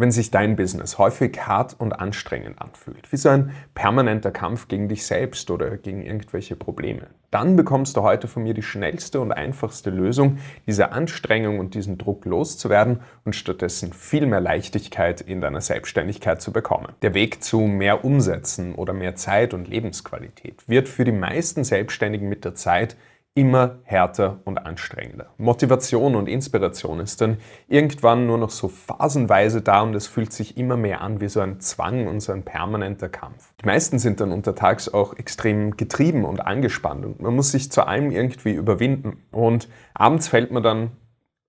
Wenn sich dein Business häufig hart und anstrengend anfühlt, wie so ein permanenter Kampf gegen dich selbst oder gegen irgendwelche Probleme, dann bekommst du heute von mir die schnellste und einfachste Lösung, diese Anstrengung und diesen Druck loszuwerden und stattdessen viel mehr Leichtigkeit in deiner Selbstständigkeit zu bekommen. Der Weg zu mehr Umsätzen oder mehr Zeit und Lebensqualität wird für die meisten Selbstständigen mit der Zeit immer härter und anstrengender. Motivation und Inspiration ist dann irgendwann nur noch so phasenweise da und es fühlt sich immer mehr an wie so ein Zwang und so ein permanenter Kampf. Die meisten sind dann untertags auch extrem getrieben und angespannt und man muss sich zu allem irgendwie überwinden und abends fällt man dann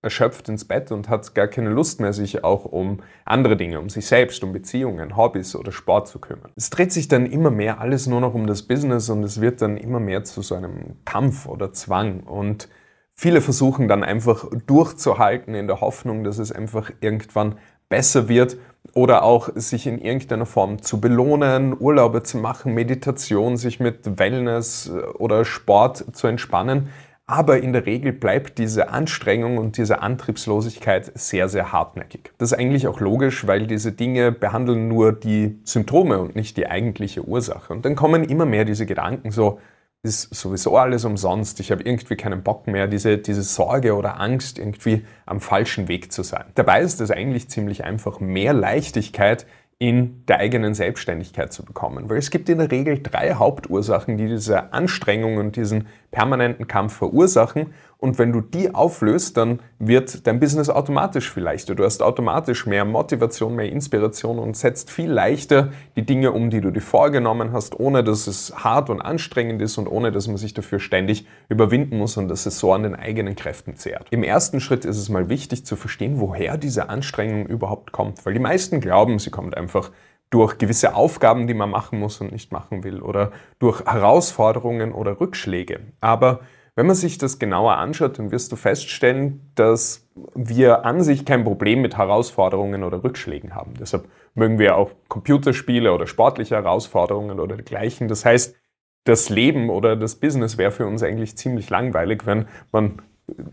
erschöpft ins Bett und hat gar keine Lust mehr, sich auch um andere Dinge, um sich selbst, um Beziehungen, Hobbys oder Sport zu kümmern. Es dreht sich dann immer mehr alles nur noch um das Business und es wird dann immer mehr zu so einem Kampf oder Zwang und viele versuchen dann einfach durchzuhalten in der Hoffnung, dass es einfach irgendwann besser wird oder auch sich in irgendeiner Form zu belohnen, Urlaube zu machen, Meditation, sich mit Wellness oder Sport zu entspannen. Aber in der Regel bleibt diese Anstrengung und diese Antriebslosigkeit sehr, sehr hartnäckig. Das ist eigentlich auch logisch, weil diese Dinge behandeln nur die Symptome und nicht die eigentliche Ursache. Und dann kommen immer mehr diese Gedanken so, ist sowieso alles umsonst, ich habe irgendwie keinen Bock mehr, diese, diese Sorge oder Angst, irgendwie am falschen Weg zu sein. Dabei ist es eigentlich ziemlich einfach, mehr Leichtigkeit in der eigenen Selbstständigkeit zu bekommen. Weil es gibt in der Regel drei Hauptursachen, die diese Anstrengung und diesen permanenten Kampf verursachen. Und wenn du die auflöst, dann wird dein Business automatisch viel leichter. Du hast automatisch mehr Motivation, mehr Inspiration und setzt viel leichter die Dinge um, die du dir vorgenommen hast, ohne dass es hart und anstrengend ist und ohne dass man sich dafür ständig überwinden muss und dass es so an den eigenen Kräften zehrt. Im ersten Schritt ist es mal wichtig zu verstehen, woher diese Anstrengung überhaupt kommt. Weil die meisten glauben, sie kommt einfach durch gewisse Aufgaben, die man machen muss und nicht machen will oder durch Herausforderungen oder Rückschläge. Aber wenn man sich das genauer anschaut, dann wirst du feststellen, dass wir an sich kein Problem mit Herausforderungen oder Rückschlägen haben. Deshalb mögen wir auch Computerspiele oder sportliche Herausforderungen oder dergleichen. Das heißt, das Leben oder das Business wäre für uns eigentlich ziemlich langweilig, wenn man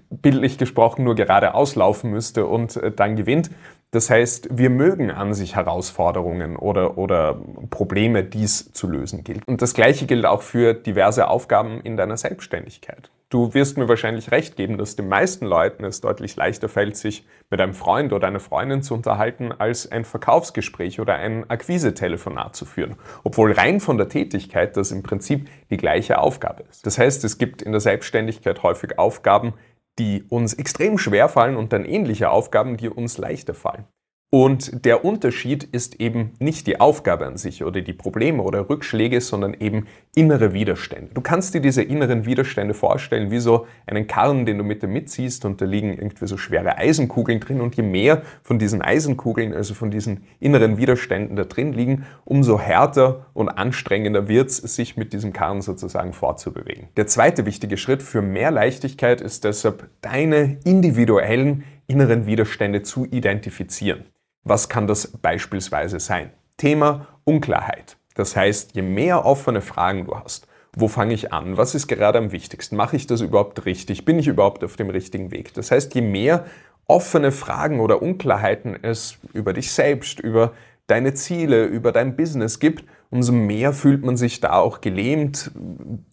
bildlich gesprochen nur geradeaus laufen müsste und äh, dann gewinnt. Das heißt, wir mögen an sich Herausforderungen oder, oder Probleme, die es zu lösen gilt. Und das Gleiche gilt auch für diverse Aufgaben in deiner Selbstständigkeit. Du wirst mir wahrscheinlich recht geben, dass den meisten Leuten es deutlich leichter fällt, sich mit einem Freund oder einer Freundin zu unterhalten, als ein Verkaufsgespräch oder ein Akquisetelefonat zu führen. Obwohl rein von der Tätigkeit das im Prinzip die gleiche Aufgabe ist. Das heißt, es gibt in der Selbstständigkeit häufig Aufgaben, die uns extrem schwer fallen und dann ähnliche Aufgaben, die uns leichter fallen. Und der Unterschied ist eben nicht die Aufgabe an sich oder die Probleme oder Rückschläge, sondern eben innere Widerstände. Du kannst dir diese inneren Widerstände vorstellen wie so einen Karren, den du mit dir mitziehst und da liegen irgendwie so schwere Eisenkugeln drin und je mehr von diesen Eisenkugeln, also von diesen inneren Widerständen da drin liegen, umso härter und anstrengender wird es, sich mit diesem Karren sozusagen fortzubewegen. Der zweite wichtige Schritt für mehr Leichtigkeit ist deshalb, deine individuellen inneren Widerstände zu identifizieren. Was kann das beispielsweise sein? Thema Unklarheit. Das heißt, je mehr offene Fragen du hast, wo fange ich an? Was ist gerade am wichtigsten? Mache ich das überhaupt richtig? Bin ich überhaupt auf dem richtigen Weg? Das heißt, je mehr offene Fragen oder Unklarheiten es über dich selbst, über deine Ziele, über dein Business gibt, umso mehr fühlt man sich da auch gelähmt,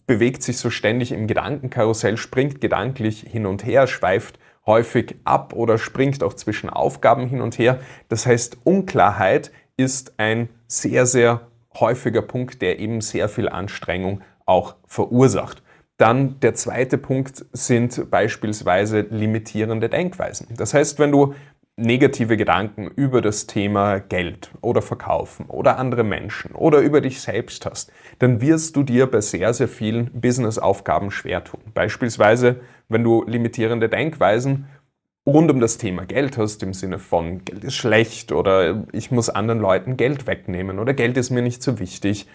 bewegt sich so ständig im Gedankenkarussell, springt gedanklich hin und her, schweift häufig ab oder springt auch zwischen Aufgaben hin und her. Das heißt, Unklarheit ist ein sehr, sehr häufiger Punkt, der eben sehr viel Anstrengung auch verursacht. Dann der zweite Punkt sind beispielsweise limitierende Denkweisen. Das heißt, wenn du negative Gedanken über das Thema Geld oder Verkaufen oder andere Menschen oder über dich selbst hast, dann wirst du dir bei sehr, sehr vielen Businessaufgaben schwer tun. Beispielsweise, wenn du limitierende Denkweisen rund um das Thema Geld hast, im Sinne von Geld ist schlecht oder ich muss anderen Leuten Geld wegnehmen oder Geld ist mir nicht so wichtig,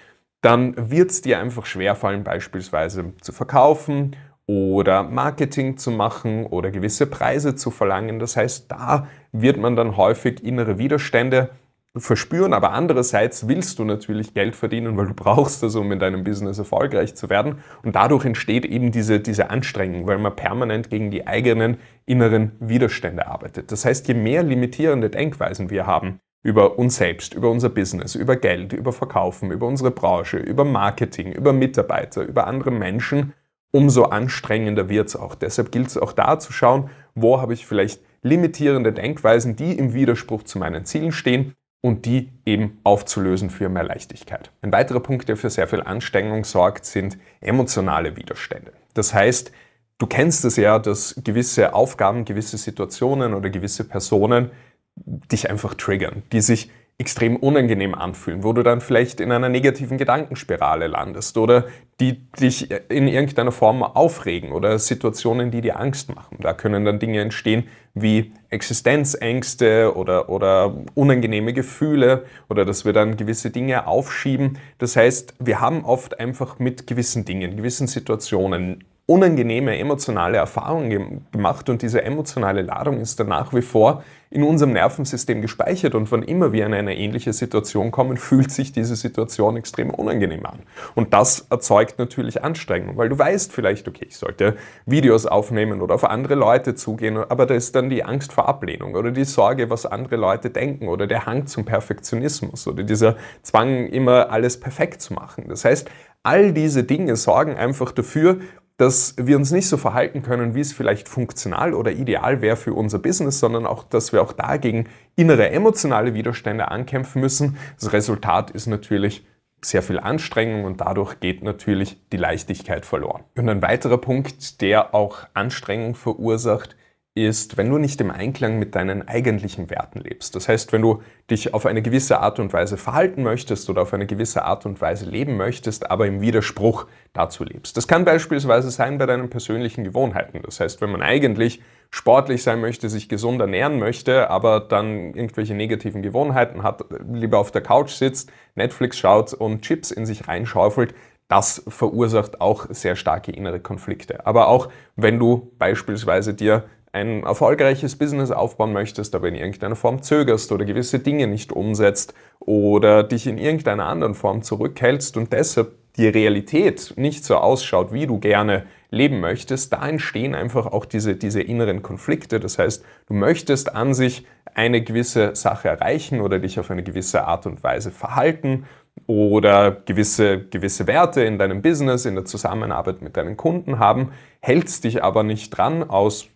dann wird es dir einfach schwerfallen, beispielsweise zu verkaufen oder Marketing zu machen oder gewisse Preise zu verlangen. Das heißt, da wird man dann häufig innere Widerstände verspüren, aber andererseits willst du natürlich Geld verdienen, weil du brauchst das, um in deinem Business erfolgreich zu werden. Und dadurch entsteht eben diese, diese Anstrengung, weil man permanent gegen die eigenen inneren Widerstände arbeitet. Das heißt, je mehr limitierende Denkweisen wir haben, über uns selbst, über unser Business, über Geld, über Verkaufen, über unsere Branche, über Marketing, über Mitarbeiter, über andere Menschen, umso anstrengender wird es auch. Deshalb gilt es auch da zu schauen, wo habe ich vielleicht limitierende Denkweisen, die im Widerspruch zu meinen Zielen stehen und die eben aufzulösen für mehr Leichtigkeit. Ein weiterer Punkt, der für sehr viel Anstrengung sorgt, sind emotionale Widerstände. Das heißt, du kennst es ja, dass gewisse Aufgaben, gewisse Situationen oder gewisse Personen dich einfach triggern, die sich extrem unangenehm anfühlen, wo du dann vielleicht in einer negativen Gedankenspirale landest oder die dich in irgendeiner Form aufregen oder Situationen, die dir Angst machen. Da können dann Dinge entstehen wie Existenzängste oder, oder unangenehme Gefühle oder dass wir dann gewisse Dinge aufschieben. Das heißt, wir haben oft einfach mit gewissen Dingen, gewissen Situationen unangenehme emotionale Erfahrungen gemacht und diese emotionale Ladung ist dann nach wie vor in unserem Nervensystem gespeichert und wann immer wir in eine ähnliche Situation kommen, fühlt sich diese Situation extrem unangenehm an. Und das erzeugt natürlich Anstrengung, weil du weißt vielleicht, okay, ich sollte Videos aufnehmen oder auf andere Leute zugehen, aber da ist dann die Angst vor Ablehnung oder die Sorge, was andere Leute denken oder der Hang zum Perfektionismus oder dieser Zwang, immer alles perfekt zu machen. Das heißt, all diese Dinge sorgen einfach dafür, dass wir uns nicht so verhalten können, wie es vielleicht funktional oder ideal wäre für unser Business, sondern auch, dass wir auch dagegen innere emotionale Widerstände ankämpfen müssen. Das Resultat ist natürlich sehr viel Anstrengung und dadurch geht natürlich die Leichtigkeit verloren. Und ein weiterer Punkt, der auch Anstrengung verursacht, ist, wenn du nicht im Einklang mit deinen eigentlichen Werten lebst. Das heißt, wenn du dich auf eine gewisse Art und Weise verhalten möchtest oder auf eine gewisse Art und Weise leben möchtest, aber im Widerspruch dazu lebst. Das kann beispielsweise sein bei deinen persönlichen Gewohnheiten. Das heißt, wenn man eigentlich sportlich sein möchte, sich gesund ernähren möchte, aber dann irgendwelche negativen Gewohnheiten hat, lieber auf der Couch sitzt, Netflix schaut und Chips in sich reinschaufelt, das verursacht auch sehr starke innere Konflikte. Aber auch wenn du beispielsweise dir ein erfolgreiches Business aufbauen möchtest, aber in irgendeiner Form zögerst oder gewisse Dinge nicht umsetzt oder dich in irgendeiner anderen Form zurückhältst und deshalb die Realität nicht so ausschaut, wie du gerne leben möchtest, da entstehen einfach auch diese, diese inneren Konflikte. Das heißt, du möchtest an sich eine gewisse Sache erreichen oder dich auf eine gewisse Art und Weise verhalten oder gewisse, gewisse Werte in deinem Business, in der Zusammenarbeit mit deinen Kunden haben, hältst dich aber nicht dran aus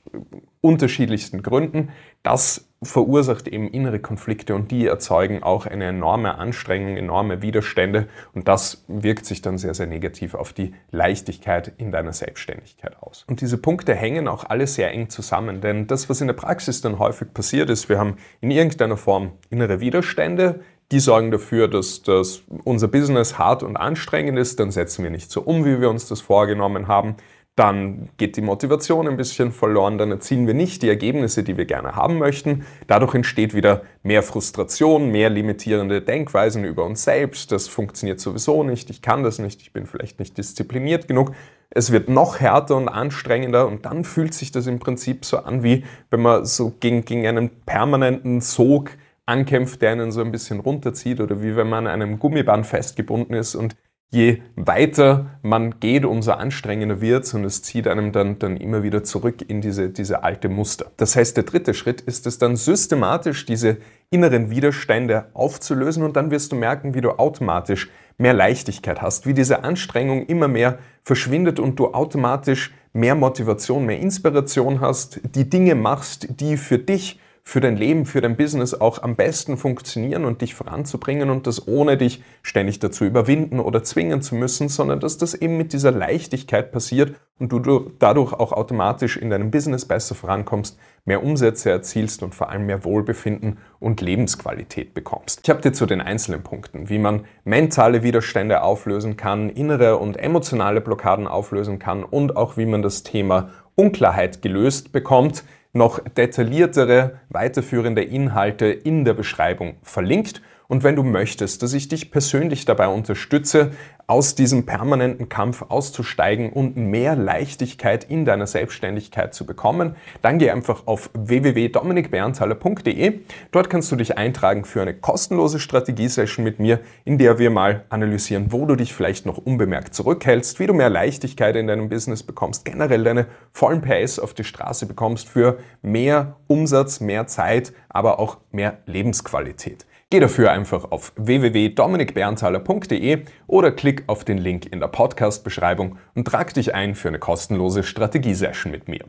unterschiedlichsten Gründen. Das verursacht eben innere Konflikte und die erzeugen auch eine enorme Anstrengung, enorme Widerstände und das wirkt sich dann sehr, sehr negativ auf die Leichtigkeit in deiner Selbstständigkeit aus. Und diese Punkte hängen auch alle sehr eng zusammen, denn das, was in der Praxis dann häufig passiert ist, wir haben in irgendeiner Form innere Widerstände, die sorgen dafür, dass, dass unser Business hart und anstrengend ist, dann setzen wir nicht so um, wie wir uns das vorgenommen haben dann geht die Motivation ein bisschen verloren, dann erzielen wir nicht die Ergebnisse, die wir gerne haben möchten. Dadurch entsteht wieder mehr Frustration, mehr limitierende Denkweisen über uns selbst. Das funktioniert sowieso nicht, ich kann das nicht, ich bin vielleicht nicht diszipliniert genug. Es wird noch härter und anstrengender und dann fühlt sich das im Prinzip so an, wie wenn man so gegen, gegen einen permanenten Sog ankämpft, der einen so ein bisschen runterzieht oder wie wenn man an einem Gummiband festgebunden ist und je weiter man geht, umso anstrengender wird es und es zieht einem dann, dann immer wieder zurück in diese, diese alte Muster. Das heißt, der dritte Schritt ist es dann systematisch, diese inneren Widerstände aufzulösen und dann wirst du merken, wie du automatisch mehr Leichtigkeit hast, wie diese Anstrengung immer mehr verschwindet und du automatisch mehr Motivation, mehr Inspiration hast, die Dinge machst, die für dich für dein Leben, für dein Business auch am besten funktionieren und dich voranzubringen und das ohne dich ständig dazu überwinden oder zwingen zu müssen, sondern dass das eben mit dieser Leichtigkeit passiert und du dadurch auch automatisch in deinem Business besser vorankommst, mehr Umsätze erzielst und vor allem mehr Wohlbefinden und Lebensqualität bekommst. Ich habe dir zu den einzelnen Punkten, wie man mentale Widerstände auflösen kann, innere und emotionale Blockaden auflösen kann und auch wie man das Thema Unklarheit gelöst bekommt, noch detailliertere, weiterführende Inhalte in der Beschreibung verlinkt. Und wenn du möchtest, dass ich dich persönlich dabei unterstütze, aus diesem permanenten Kampf auszusteigen und mehr Leichtigkeit in deiner Selbstständigkeit zu bekommen, dann geh einfach auf www.dominikberntaler.de. Dort kannst du dich eintragen für eine kostenlose Strategiesession mit mir, in der wir mal analysieren, wo du dich vielleicht noch unbemerkt zurückhältst, wie du mehr Leichtigkeit in deinem Business bekommst, generell deine vollen PS auf die Straße bekommst für mehr Umsatz, mehr Zeit, aber auch mehr Lebensqualität. Geh dafür einfach auf www.dominikberntaler.de oder klick auf den Link in der Podcast-Beschreibung und trag dich ein für eine kostenlose Strategiesession mit mir.